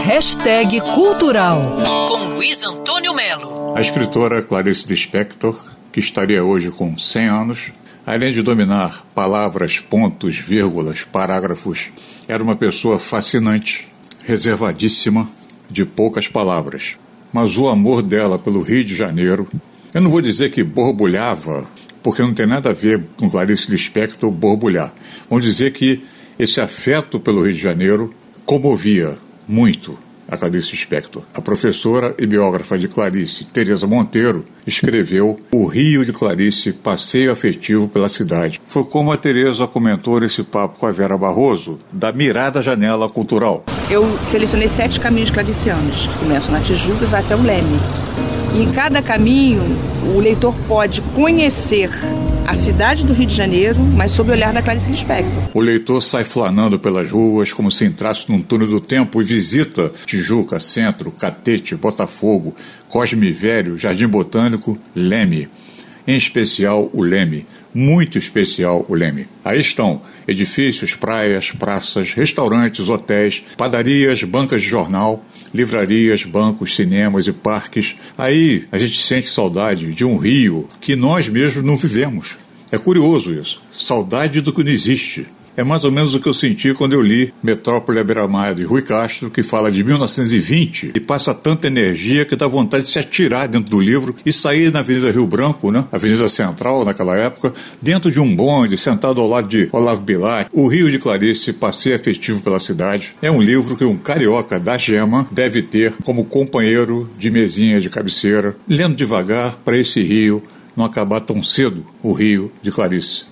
Hashtag Cultural com Luiz Antônio Melo. A escritora Clarice Lispector, que estaria hoje com 100 anos, além de dominar palavras, pontos, vírgulas, parágrafos, era uma pessoa fascinante, reservadíssima, de poucas palavras. Mas o amor dela pelo Rio de Janeiro, eu não vou dizer que borbulhava, porque não tem nada a ver com Clarice Lispector borbulhar. Vamos dizer que esse afeto pelo Rio de Janeiro comovia muito a Clarice Spector. A professora e biógrafa de Clarice, Teresa Monteiro, escreveu O Rio de Clarice, Passeio Afetivo pela Cidade. Foi como a Teresa comentou nesse papo com a Vera Barroso, da Mirada Janela Cultural. Eu selecionei sete caminhos claricianos. Começo na Tijuca e vai até o Leme. E em cada caminho, o leitor pode conhecer a cidade do Rio de Janeiro, mas sob o olhar da Clarice Lispector. O leitor sai flanando pelas ruas como se entrasse num túnel do tempo e visita Tijuca, Centro, Catete, Botafogo, Cosme Velho, Jardim Botânico, Leme. Em especial o Leme, muito especial o Leme. Aí estão edifícios, praias, praças, restaurantes, hotéis, padarias, bancas de jornal, livrarias, bancos, cinemas e parques. Aí a gente sente saudade de um Rio que nós mesmos não vivemos. É curioso isso. Saudade do que não existe. É mais ou menos o que eu senti quando eu li Metrópole à beira-mar de Rui Castro, que fala de 1920 e passa tanta energia que dá vontade de se atirar dentro do livro e sair na Avenida Rio Branco, né? Avenida Central naquela época, dentro de um bonde, sentado ao lado de Olavo Bilac, O Rio de Clarice, Passeio Afetivo pela Cidade. É um livro que um carioca da gema deve ter como companheiro de mesinha de cabeceira, lendo devagar para esse rio não acabar tão cedo, o Rio de Clarice